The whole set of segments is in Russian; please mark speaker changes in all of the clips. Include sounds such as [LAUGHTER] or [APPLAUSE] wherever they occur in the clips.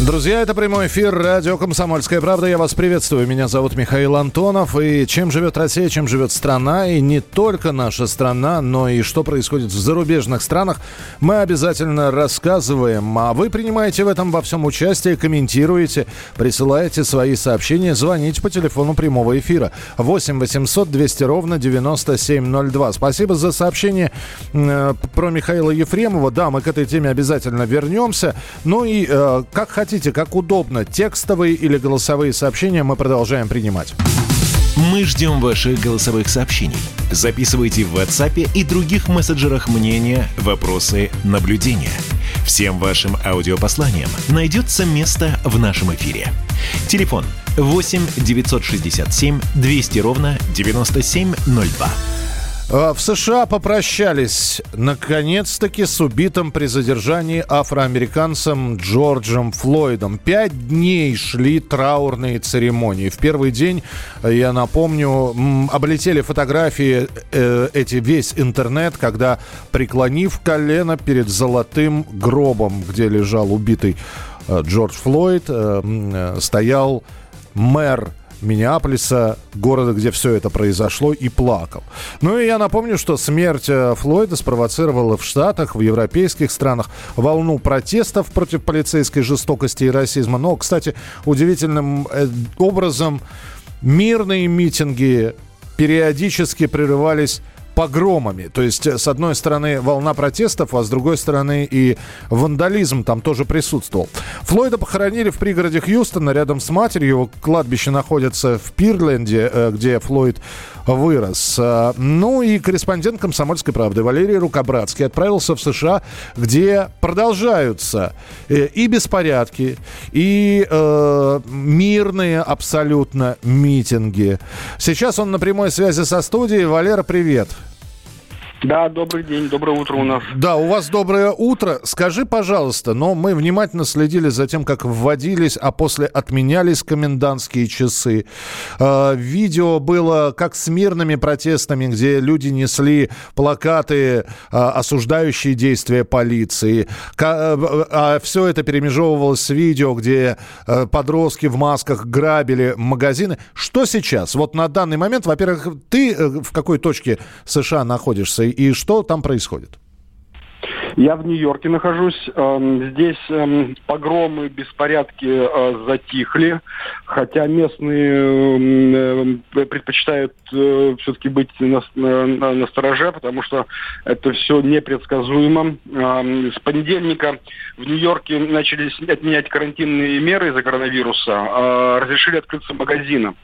Speaker 1: Друзья, это прямой эфир радио «Комсомольская правда». Я вас приветствую. Меня зовут Михаил Антонов. И чем живет Россия, чем живет страна, и не только наша страна, но и что происходит в зарубежных странах, мы обязательно рассказываем. А вы принимаете в этом во всем участие, комментируете, присылаете свои сообщения, звоните по телефону прямого эфира 8 800 200 ровно 9702. Спасибо за сообщение э, про Михаила Ефремова. Да, мы к этой теме обязательно вернемся. Ну и э, как хотите хотите, как удобно, текстовые или голосовые сообщения мы продолжаем принимать.
Speaker 2: Мы ждем ваших голосовых сообщений. Записывайте в WhatsApp и других мессенджерах мнения, вопросы, наблюдения. Всем вашим аудиопосланиям найдется место в нашем эфире. Телефон 8 967 200 ровно 9702.
Speaker 1: А, в США попрощались, наконец-таки, с убитым при задержании афроамериканцем Джорджем Флойдом. Пять дней шли траурные церемонии. В первый день, я напомню, облетели фотографии э, эти весь интернет, когда, преклонив колено перед золотым гробом, где лежал убитый э, Джордж Флойд, э, стоял мэр Миннеаполиса, города, где все это произошло, и плакал. Ну и я напомню, что смерть э, Флойда спровоцировала в Штатах, в европейских странах волну протестов против полицейской жестокости и расизма. Но, кстати, удивительным э, образом мирные митинги периодически прерывались погромами. То есть, э, с одной стороны, волна протестов, а с другой стороны и вандализм там тоже присутствовал. Флойда похоронили в пригороде Хьюстона рядом с матерью. Его кладбище находится в Пирленде, э, где Флойд вырос. Э, ну и корреспондент «Комсомольской правды» Валерий Рукобратский отправился в США, где продолжаются и беспорядки, и э, мирные абсолютно митинги. Сейчас он на прямой связи со студией. Валера, привет.
Speaker 3: Да, добрый день, доброе утро у нас.
Speaker 1: Да, у вас доброе утро. Скажи, пожалуйста, но мы внимательно следили за тем, как вводились, а после отменялись комендантские часы. Э, видео было как с мирными протестами, где люди несли плакаты, э, осуждающие действия полиции. Э, а все это перемежевывалось с видео, где подростки в масках грабили магазины. Что сейчас? Вот на данный момент, во-первых, ты в какой точке США находишься? И что там происходит?
Speaker 3: Я в Нью-Йорке нахожусь. Эм, здесь эм, погромы, беспорядки э, затихли, хотя местные э, предпочитают э, все-таки быть на, стороже, потому что это все непредсказуемо. Эм, с понедельника в Нью-Йорке начали отменять карантинные меры из-за коронавируса, разрешили открыться магазины.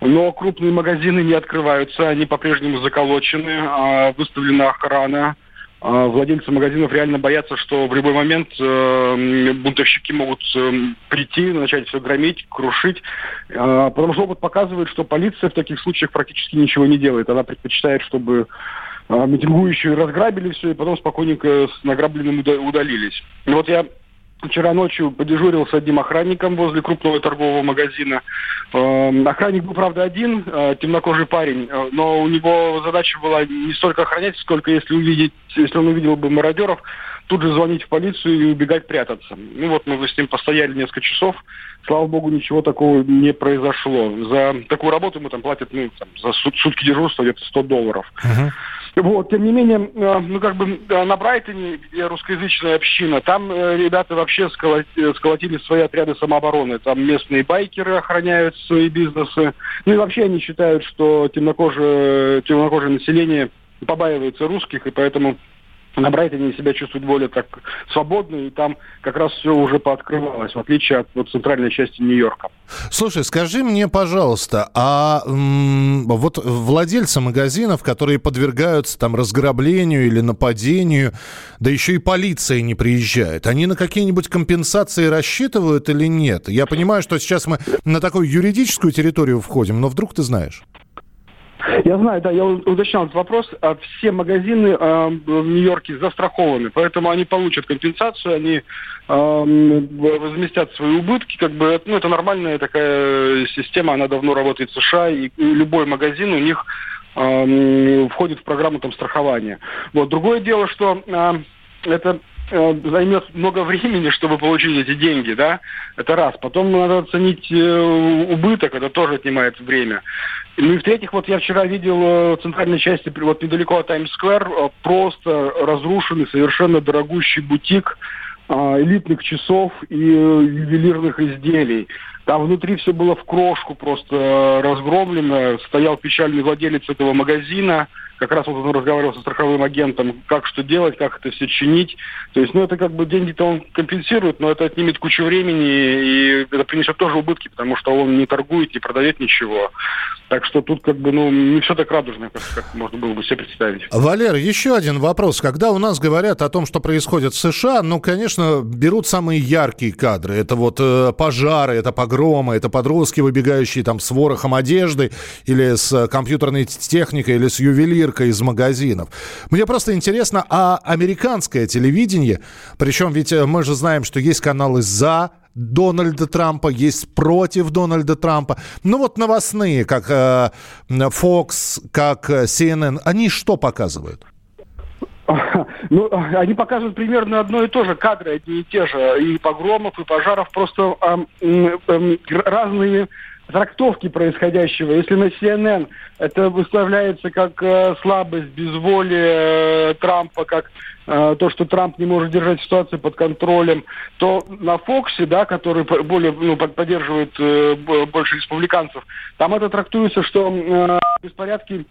Speaker 3: Но крупные магазины не открываются, они по-прежнему заколочены, а выставлена охрана. А владельцы магазинов реально боятся, что в любой момент э, бунтовщики могут э, прийти, начать все громить, крушить. Э, потому что опыт показывает, что полиция в таких случаях практически ничего не делает. Она предпочитает, чтобы э, митингующие разграбили все и потом спокойненько с награбленным удалились. И вот я Вчера ночью подежурил с одним охранником возле крупного торгового магазина. Эм, охранник был, правда, один, э, темнокожий парень, э, но у него задача была не столько охранять, сколько если увидеть, если он увидел бы мародеров, тут же звонить в полицию и убегать прятаться. Ну вот мы с ним постояли несколько часов. Слава богу, ничего такого не произошло. За такую работу мы там платят, ну, там, за сутки дежурства где-то 100 долларов. Uh-huh. Вот, тем не менее, э, ну, как бы на Брайтоне, где русскоязычная община, там э, ребята вообще сколотили свои отряды самообороны. Там местные байкеры охраняют свои бизнесы. Ну и вообще они считают, что темнокожее, темнокожее население побаивается русских, и поэтому на Брайтоне себя чувствуют более так свободно, и там как раз все уже пооткрывалось, в отличие от вот, центральной части Нью-Йорка.
Speaker 1: Слушай, скажи мне, пожалуйста, а м- вот владельцы магазинов, которые подвергаются там разграблению или нападению, да еще и полиция не приезжает, они на какие-нибудь компенсации рассчитывают или нет? Я понимаю, что сейчас мы на такую юридическую территорию входим, но вдруг ты знаешь?
Speaker 3: Я знаю, да, я уточнял этот вопрос. А все магазины э, в Нью-Йорке застрахованы, поэтому они получат компенсацию, они э, возместят свои убытки. Как бы, ну, это нормальная такая система, она давно работает в США, и любой магазин у них э, входит в программу там страхования. Вот. Другое дело, что э, это займет много времени, чтобы получить эти деньги, да, это раз. Потом надо оценить э, убыток, это тоже отнимает время. Ну и в-третьих, вот я вчера видел э, в центральной части, вот недалеко от Таймс-сквер, э, просто разрушенный совершенно дорогущий бутик элитных часов и ювелирных изделий. Там внутри все было в крошку просто разгромлено. Стоял печальный владелец этого магазина – как раз вот он разговаривал со страховым агентом, как что делать, как это все чинить. То есть, ну, это как бы деньги-то он компенсирует, но это отнимет кучу времени, и это принесет тоже убытки, потому что он не торгует, не продает ничего. Так что тут как бы, ну, не все так радужно, как, как можно было бы себе представить.
Speaker 1: Валер, еще один вопрос. Когда у нас говорят о том, что происходит в США, ну, конечно, берут самые яркие кадры. Это вот э, пожары, это погромы, это подростки, выбегающие там с ворохом одежды или с компьютерной техникой, или с цирка из магазинов. Мне просто интересно, а американское телевидение, причем ведь э, мы же знаем, что есть каналы за Дональда Трампа, есть против Дональда Трампа. Ну вот новостные, как э, Fox, как э, CNN, они что показывают? [LAUGHS]
Speaker 3: Ну, они показывают примерно одно и то же, кадры одни и те же, и погромов, и пожаров, просто разные трактовки происходящего. Если на CNN это выставляется как э, слабость, безволие э, Трампа, как э, то, что Трамп не может держать ситуацию под контролем, то на Фоксе, да, который более ну, поддерживает э, больше республиканцев, там это трактуется, что э, беспорядки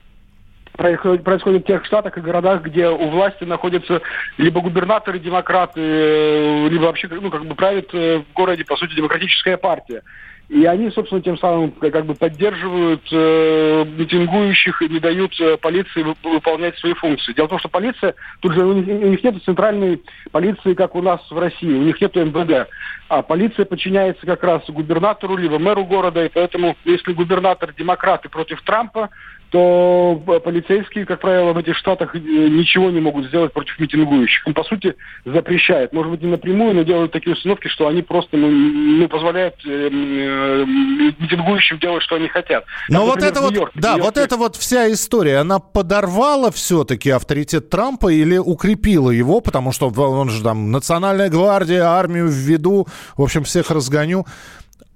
Speaker 3: происходит, в тех штатах и городах, где у власти находятся либо губернаторы демократы, э, либо вообще ну, как бы правит э, в городе, по сути, демократическая партия. И они, собственно, тем самым как бы поддерживают э, митингующих и не дают э, полиции выполнять свои функции. Дело в том, что полиция, тут же у них, у них нет центральной полиции, как у нас в России, у них нет МВД. А полиция подчиняется как раз губернатору, либо мэру города, и поэтому, если губернатор демократы против Трампа, то полицейские, как правило, в этих штатах э, ничего не могут сделать против митингующих. Он, по сути, запрещает. Может быть, не напрямую, но делают такие установки, что они просто ну, не позволяют э, э, митингующим делать, что они хотят.
Speaker 1: Но вот это вот, да, вот эта вот вся история, она подорвала все-таки авторитет Трампа или укрепила его, потому что он же там национальная гвардия, армию введу, в общем, всех разгоню.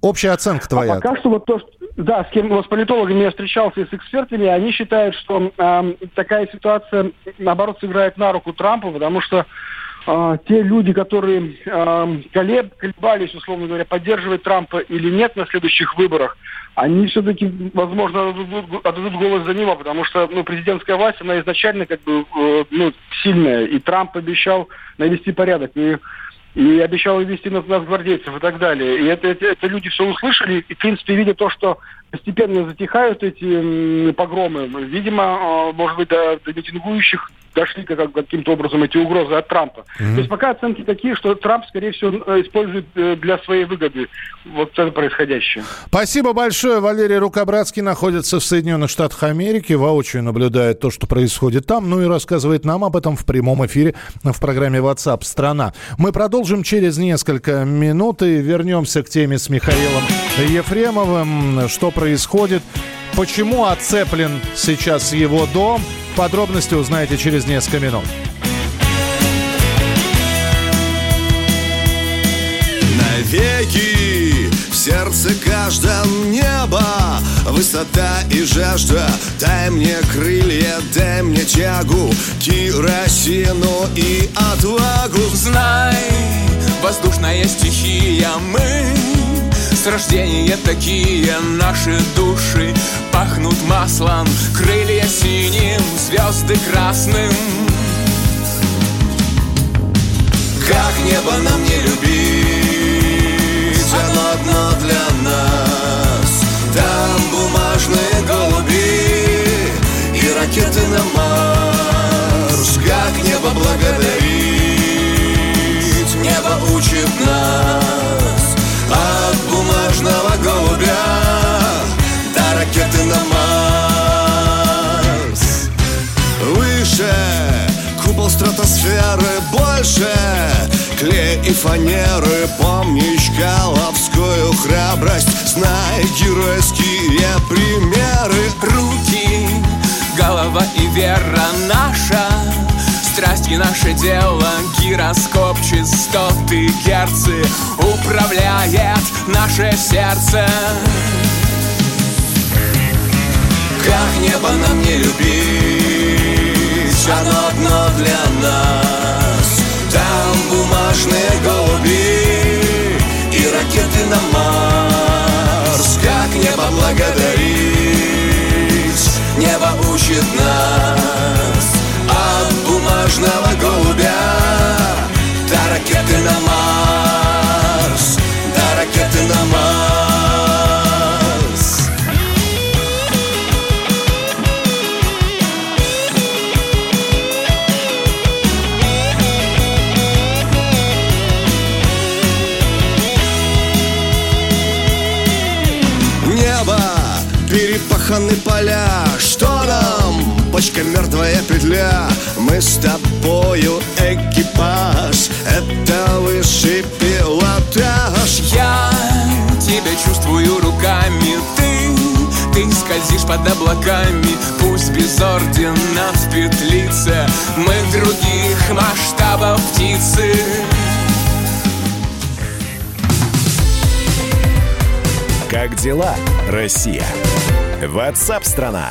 Speaker 1: Общая оценка твоя.
Speaker 3: А пока что вот то, что да, с кем с политологами я встречался и с экспертами, они считают, что э, такая ситуация, наоборот, сыграет на руку Трампу, потому что э, те люди, которые э, колеб, колебались, условно говоря, поддерживать Трампа или нет на следующих выборах, они все-таки, возможно, отдадут, отдадут голос за него, потому что ну, президентская власть, она изначально как бы э, ну, сильная, и Трамп обещал навести порядок. И и обещал ввести нас, нас гвардейцев и так далее. И это, это, это люди все услышали, и, в принципе, видя то, что постепенно затихают эти погромы, видимо, а, может быть, до, до митингующих дошли как, каким-то образом эти угрозы от Трампа. Mm-hmm. То есть пока оценки такие, что Трамп, скорее всего, э, использует э, для своей выгоды вот это происходящее.
Speaker 1: Спасибо большое. Валерий Рукобратский находится в Соединенных Штатах Америки, воочию наблюдает то, что происходит там, ну и рассказывает нам об этом в прямом эфире в программе WhatsApp «Страна». Мы продолжим через несколько минут и вернемся к теме с Михаилом Ефремовым. Что происходит? Почему оцеплен сейчас его дом? Подробности узнаете через несколько минут.
Speaker 4: Навеки в сердце каждом небо Высота и жажда Дай мне крылья, дай мне тягу Керосину и отвагу
Speaker 5: Знай, воздушная стихия Мы с рождения такие наши души. Пахнут маслом, крылья синим, звезды красным. Как небо нам не любить, оно одно для нас. Там бумажные голуби и ракеты на Марс. Как небо благодарить, небо учит нас
Speaker 4: стратосферы больше. Клей и фанеры Помнишь Каловскую храбрость? Знай геройские примеры.
Speaker 5: Руки, голова и вера наша. Страсть
Speaker 6: Руки наше дело, гироскоп, частоты, герцы. Управляет наше сердце. Как небо нам не любить, оно одно для нас. Там бумажные голуби и ракеты на Марс. Как небо благодарить? Небо учит нас. От бумажного голубя До ракеты на Марс
Speaker 4: петля Мы с тобою экипаж. Это высший пилотаж.
Speaker 6: Я тебя чувствую руками. Ты, ты скользишь под облаками. Пусть без ордена в петлице. Мы других масштабов птицы.
Speaker 2: Как дела, Россия? Ватсап-страна!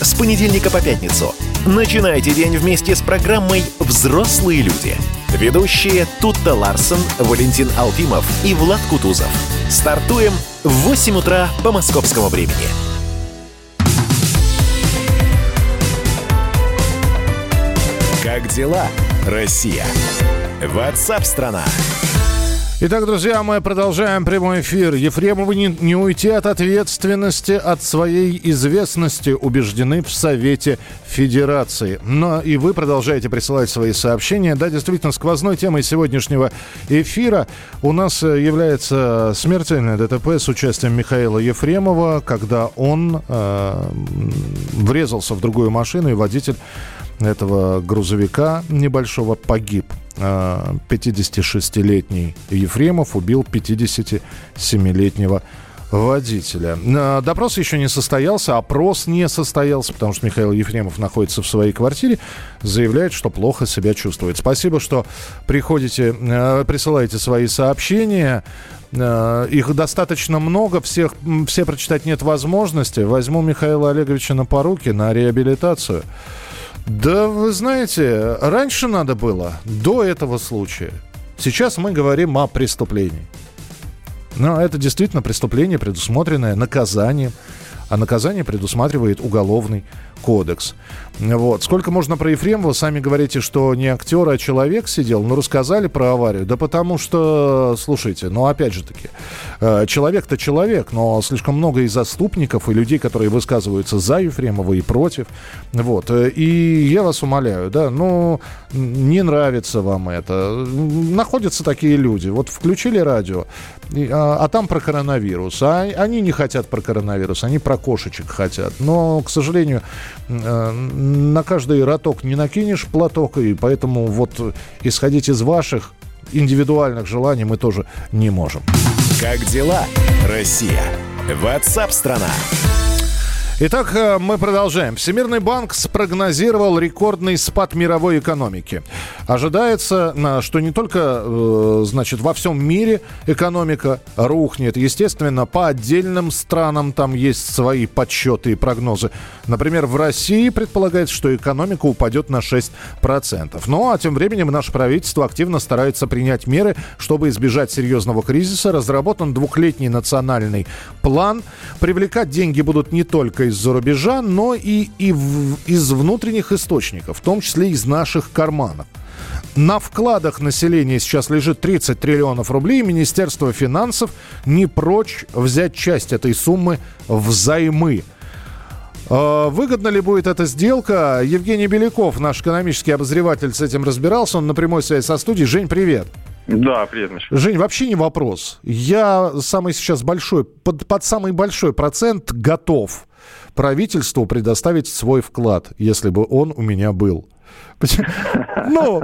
Speaker 2: С понедельника по пятницу. Начинайте день вместе с программой «Взрослые люди». Ведущие Тутта Ларсон, Валентин Алфимов и Влад Кутузов. Стартуем в 8 утра по московскому времени. Как дела, Россия? Ватсап-страна!
Speaker 1: Итак, друзья, мы продолжаем прямой эфир. Ефремовы не, не уйти от ответственности, от своей известности, убеждены в Совете Федерации. Но и вы продолжаете присылать свои сообщения. Да, действительно, сквозной темой сегодняшнего эфира у нас э, является смертельное ДТП с участием Михаила Ефремова, когда он э, врезался в другую машину, и водитель этого грузовика небольшого погиб. 56-летний Ефремов убил 57-летнего водителя. А, Допрос еще не состоялся, опрос не состоялся, потому что Михаил Ефремов находится в своей квартире, заявляет, что плохо себя чувствует. Спасибо, что приходите, э, присылаете свои сообщения. Их достаточно много, всех, все прочитать нет возможности. Возьму Михаила Олеговича на поруки, на реабилитацию. Да, вы знаете, раньше надо было, до этого случая. Сейчас мы говорим о преступлении. Но это действительно преступление, предусмотренное наказанием. А наказание предусматривает уголовный кодекс. Вот. Сколько можно про Ефремова? Сами говорите, что не актер, а человек сидел. Ну, рассказали про аварию. Да потому что, слушайте, ну, опять же таки, э, человек-то человек, но слишком много и заступников, и людей, которые высказываются за Ефремова и против. Вот. И я вас умоляю, да, ну, не нравится вам это. Находятся такие люди. Вот включили радио, а, а там про коронавирус. А они не хотят про коронавирус, они про кошечек хотят. Но, к сожалению, на каждый роток не накинешь платок, и поэтому вот исходить из ваших индивидуальных желаний мы тоже не можем.
Speaker 2: Как дела, Россия? Ватсап-страна!
Speaker 1: Итак, э, мы продолжаем. Всемирный банк спрогнозировал рекордный спад мировой экономики. Ожидается, на- что не только, э, значит, во всем мире экономика рухнет. Естественно, по отдельным странам там есть свои подсчеты и прогнозы. Например, в России предполагается, что экономика упадет на 6%. Ну, а тем временем наше правительство активно старается принять меры, чтобы избежать серьезного кризиса. Разработан двухлетний национальный план. Привлекать деньги будут не только из-за рубежа, но и, и в- из внутренних источников, в том числе из наших карманов. На вкладах населения сейчас лежит 30 триллионов рублей. Министерство финансов не прочь взять часть этой суммы взаймы. Э, выгодна ли будет эта сделка? Евгений Беляков, наш экономический обозреватель, с этим разбирался. Он на прямой связи со студией. Жень, привет.
Speaker 7: Да, привет, Миша.
Speaker 1: Жень, вообще не вопрос. Я самый сейчас большой, под, под самый большой процент готов правительству предоставить свой вклад, если бы он у меня был. [LAUGHS] Ну,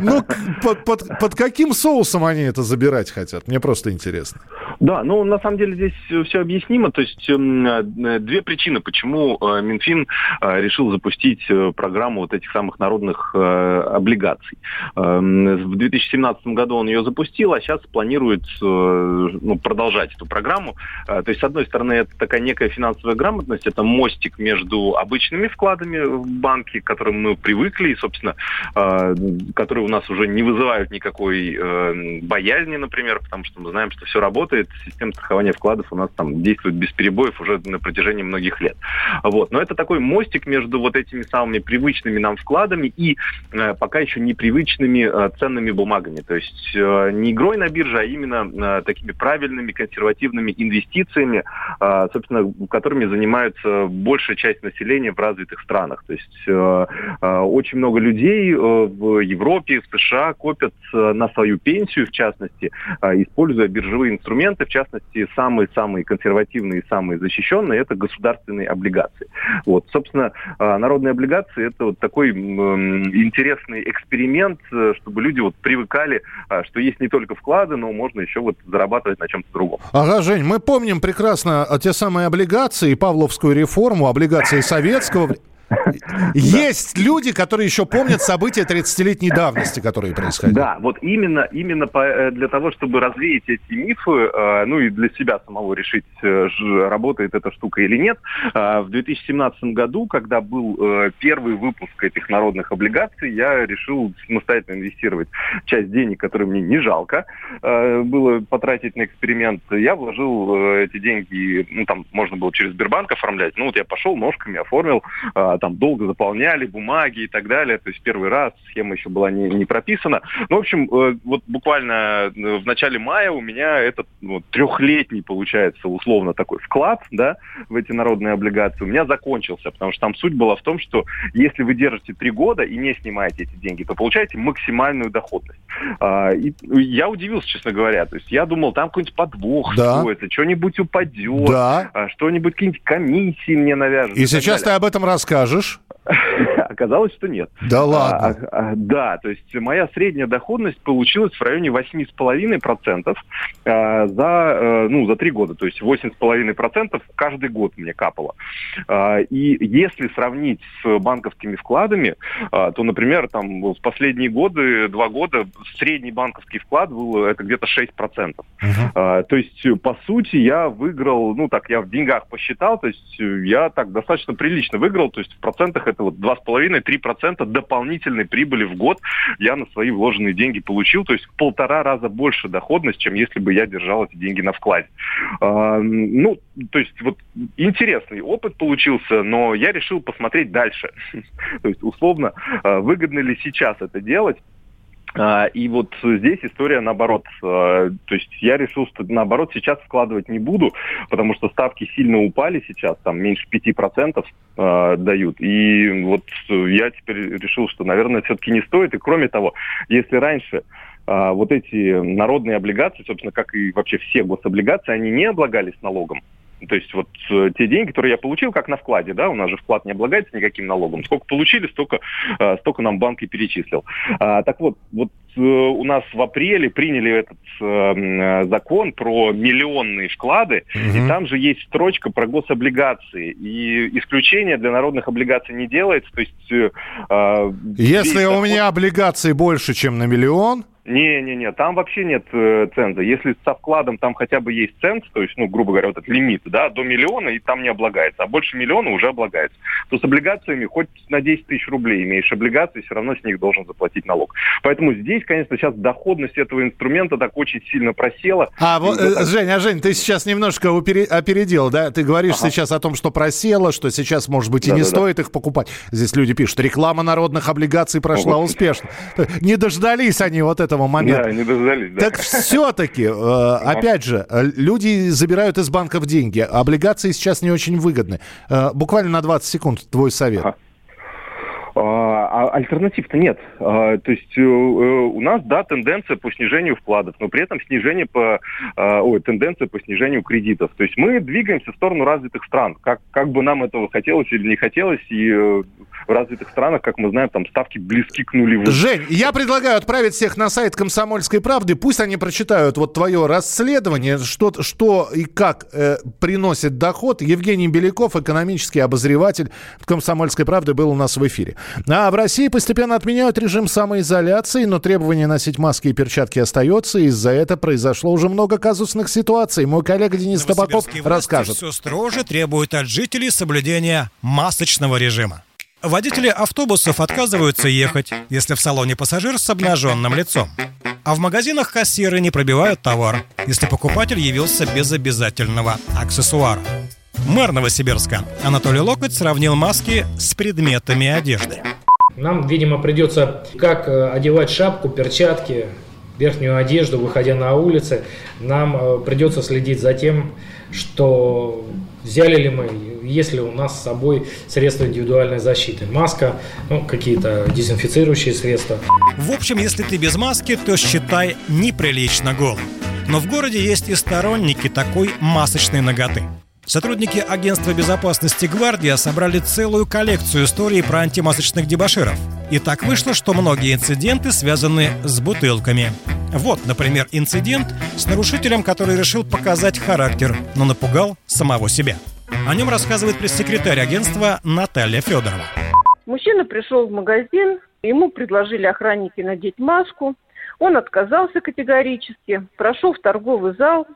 Speaker 1: ну под, под, под каким соусом они это забирать хотят? Мне просто интересно.
Speaker 7: Да, ну на самом деле здесь все объяснимо. То есть э, две причины, почему э, Минфин э, решил запустить э, программу вот этих самых народных э, облигаций. Э, в 2017 году он ее запустил, а сейчас планирует э, ну, продолжать эту программу. Э, то есть, с одной стороны, это такая некая финансовая грамотность, это мостик между обычными вкладами в банке, к которым мы привыкли, и, собственно, э, которые у нас уже не вызывают никакой э, боязни, например, потому что мы знаем, что все работает, система страхования вкладов у нас там действует без перебоев уже на протяжении многих лет. Вот. Но это такой мостик между вот этими самыми привычными нам вкладами и э, пока еще непривычными э, ценными бумагами. То есть э, не игрой на бирже, а именно э, такими правильными консервативными инвестициями, э, собственно, которыми занимаются большая часть населения в развитых странах. То есть э, э, очень много людей э, в Европе, в США копят э, на свою пенсию, в частности, э, используя биржевые инструменты, в частности, самые-самые консервативные и самые защищенные – это государственные облигации. Вот, собственно, народные облигации – это вот такой интересный эксперимент, чтобы люди вот привыкали, что есть не только вклады, но можно еще вот зарабатывать на чем-то другом.
Speaker 1: Ага, Жень, мы помним прекрасно те самые облигации, Павловскую реформу, облигации советского [LAUGHS] есть люди, которые еще помнят события 30-летней давности, которые происходили.
Speaker 7: Да, вот именно, именно э, для того, чтобы развеять эти мифы, э, ну и для себя самого решить, э, работает эта штука или нет, в 2017 году, когда был первый выпуск этих народных облигаций, я решил самостоятельно инвестировать часть денег, которые мне не жалко было потратить на эксперимент. Я вложил эти деньги, ну там можно было через Сбербанк оформлять, ну вот я пошел ножками, оформил там долго заполняли бумаги и так далее. То есть первый раз схема еще была не, не прописана. Ну, в общем, э, вот буквально э, в начале мая у меня этот ну, трехлетний, получается, условно такой вклад, да, в эти народные облигации у меня закончился, потому что там суть была в том, что если вы держите три года и не снимаете эти деньги, то получаете максимальную доходность. А, и я удивился, честно говоря. То есть я думал, там какой-нибудь подвох да. стоит, что-нибудь упадет, да. А, что-нибудь, какие-нибудь комиссии мне навяжут.
Speaker 1: И, и сейчас ты об этом расскажешь скажешь? [LAUGHS]
Speaker 7: Оказалось, что нет.
Speaker 1: Да ладно? А,
Speaker 7: а, да, то есть моя средняя доходность получилась в районе 8,5% а, за, а, ну, за три года. То есть 8,5% каждый год мне капало. А, и если сравнить с банковскими вкладами, а, то, например, там в последние годы, два года, средний банковский вклад был это где-то 6%. Uh-huh. А, то есть, по сути, я выиграл, ну так, я в деньгах посчитал, то есть я так достаточно прилично выиграл, то есть в процентах это вот 2,5-3% дополнительной прибыли в год я на свои вложенные деньги получил, то есть в полтора раза больше доходность, чем если бы я держал эти деньги на вкладе. А, ну, то есть вот интересный опыт получился, но я решил посмотреть дальше. [LAUGHS] то есть условно, а, выгодно ли сейчас это делать, и вот здесь история наоборот. А, то есть я решил, что наоборот сейчас вкладывать не буду, потому что ставки сильно упали сейчас, там меньше 5% а, дают. И вот я теперь решил, что, наверное, все-таки не стоит. И кроме того, если раньше вот эти народные облигации, собственно, как и вообще все гособлигации, они не облагались налогом, то есть вот э, те деньги, которые я получил, как на вкладе, да, у нас же вклад не облагается никаким налогом. Сколько получили, столько, э, столько нам банк и перечислил. А, так вот, вот э, у нас в апреле приняли этот э, закон про миллионные вклады, угу. и там же есть строчка про гособлигации. И исключение для народных облигаций не делается. То есть,
Speaker 1: э, Если у меня облигаций больше, чем на миллион,
Speaker 7: не-не-не, там вообще нет э, ценза. Если со вкладом там хотя бы есть ценз, то есть, ну, грубо говоря, вот этот лимит, да, до миллиона и там не облагается, а больше миллиона уже облагается. То с облигациями хоть на 10 тысяч рублей имеешь облигации, все равно с них должен заплатить налог. Поэтому здесь, конечно, сейчас доходность этого инструмента так очень сильно просела.
Speaker 1: А, вот, э, Жень, а, Жень, ты сейчас немножко опередил, да? Ты говоришь ага. сейчас о том, что просела, что сейчас, может быть, и да, не да, стоит да. их покупать. Здесь люди пишут, реклама народных облигаций прошла О, успешно. Не дождались они вот этого этого момента.
Speaker 7: Да, не дождались, да.
Speaker 1: Так все-таки, э, опять же, э, люди забирают из банков деньги. Облигации сейчас не очень выгодны. Э, буквально на 20 секунд твой совет.
Speaker 7: Ага. А, а альтернатив-то нет. А, то есть э, у нас, да, тенденция по снижению вкладов, но при этом снижение по, а, ой, тенденция по снижению кредитов. То есть мы двигаемся в сторону развитых стран. Как, как бы нам этого хотелось или не хотелось, и э, в развитых странах, как мы знаем, там ставки близки к нулевым.
Speaker 1: Жень, я предлагаю отправить всех на сайт «Комсомольской правды». Пусть они прочитают вот твое расследование, что, что и как э, приносит доход. Евгений Беляков, экономический обозреватель «Комсомольской правды», был у нас в эфире. А в России постепенно отменяют режим самоизоляции, но требование носить маски и перчатки остается. Из-за этого произошло уже много казусных ситуаций. Мой коллега Денис Табаков расскажет.
Speaker 8: все строже требуют от жителей соблюдения масочного режима. Водители автобусов отказываются ехать, если в салоне пассажир с обнаженным лицом. А в магазинах кассиры не пробивают товар, если покупатель явился без обязательного аксессуара. Мэр Новосибирска Анатолий Локоть сравнил маски с предметами одежды.
Speaker 9: Нам, видимо, придется как э, одевать шапку, перчатки, верхнюю одежду, выходя на улицы. Нам э, придется следить за тем, что взяли ли мы, есть ли у нас с собой средства индивидуальной защиты. Маска, ну, какие-то дезинфицирующие средства.
Speaker 8: В общем, если ты без маски, то считай неприлично голым. Но в городе есть и сторонники такой масочной ноготы. Сотрудники агентства безопасности «Гвардия» собрали целую коллекцию историй про антимасочных дебаширов. И так вышло, что многие инциденты связаны с бутылками. Вот, например, инцидент с нарушителем, который решил показать характер, но напугал самого себя. О нем рассказывает пресс-секретарь агентства Наталья Федорова.
Speaker 10: Мужчина пришел в магазин, ему предложили охранники надеть маску. Он отказался категорически, прошел в торговый зал,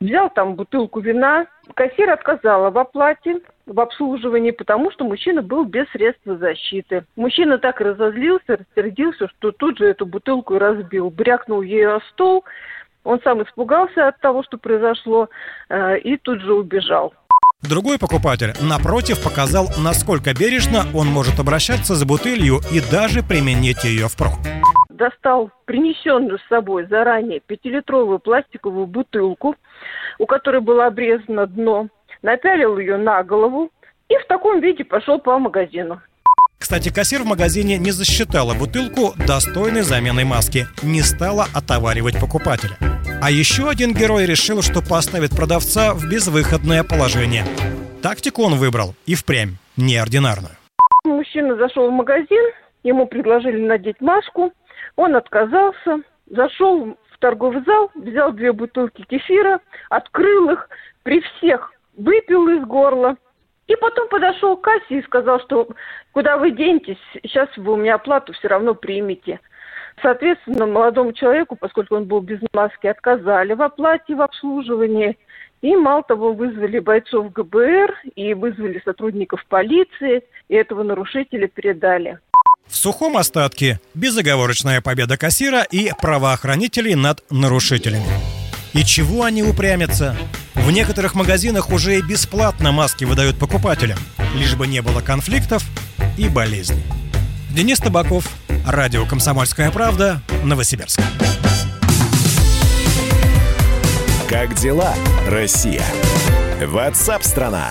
Speaker 10: взял там бутылку вина. Кассир отказала в оплате, в обслуживании, потому что мужчина был без средств защиты. Мужчина так разозлился, рассердился, что тут же эту бутылку разбил, брякнул ею о стол. Он сам испугался от того, что произошло, э, и тут же убежал.
Speaker 8: Другой покупатель, напротив, показал, насколько бережно он может обращаться с бутылью и даже применить ее впрок
Speaker 10: достал принесенную с собой заранее пятилитровую пластиковую бутылку, у которой было обрезано дно, напялил ее на голову и в таком виде пошел по магазину.
Speaker 8: Кстати, кассир в магазине не засчитала бутылку достойной заменой маски, не стала отоваривать покупателя. А еще один герой решил, что поставит продавца в безвыходное положение. Тактику он выбрал и впрямь неординарную.
Speaker 10: Мужчина зашел в магазин, ему предложили надеть маску, он отказался, зашел торговый зал, взял две бутылки кефира, открыл их, при всех выпил из горла. И потом подошел к кассе и сказал, что куда вы денетесь, сейчас вы у меня оплату все равно примете. Соответственно, молодому человеку, поскольку он был без маски, отказали в оплате, в обслуживании. И мало того, вызвали бойцов ГБР и вызвали сотрудников полиции, и этого нарушителя передали.
Speaker 8: В сухом остатке безоговорочная победа кассира и правоохранителей над нарушителями. И чего они упрямятся? В некоторых магазинах уже и бесплатно маски выдают покупателям, лишь бы не было конфликтов и болезней. Денис Табаков, радио «Комсомольская правда», Новосибирск.
Speaker 2: Как дела, Россия? Ватсап-страна!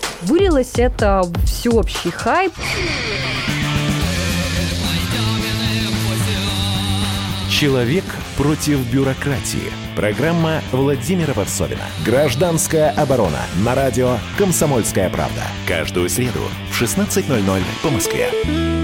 Speaker 11: Вылилось это всеобщий хайп.
Speaker 2: Человек против бюрократии. Программа Владимира Варсовина. Гражданская оборона. На радио «Комсомольская правда». Каждую среду в 16.00 по Москве.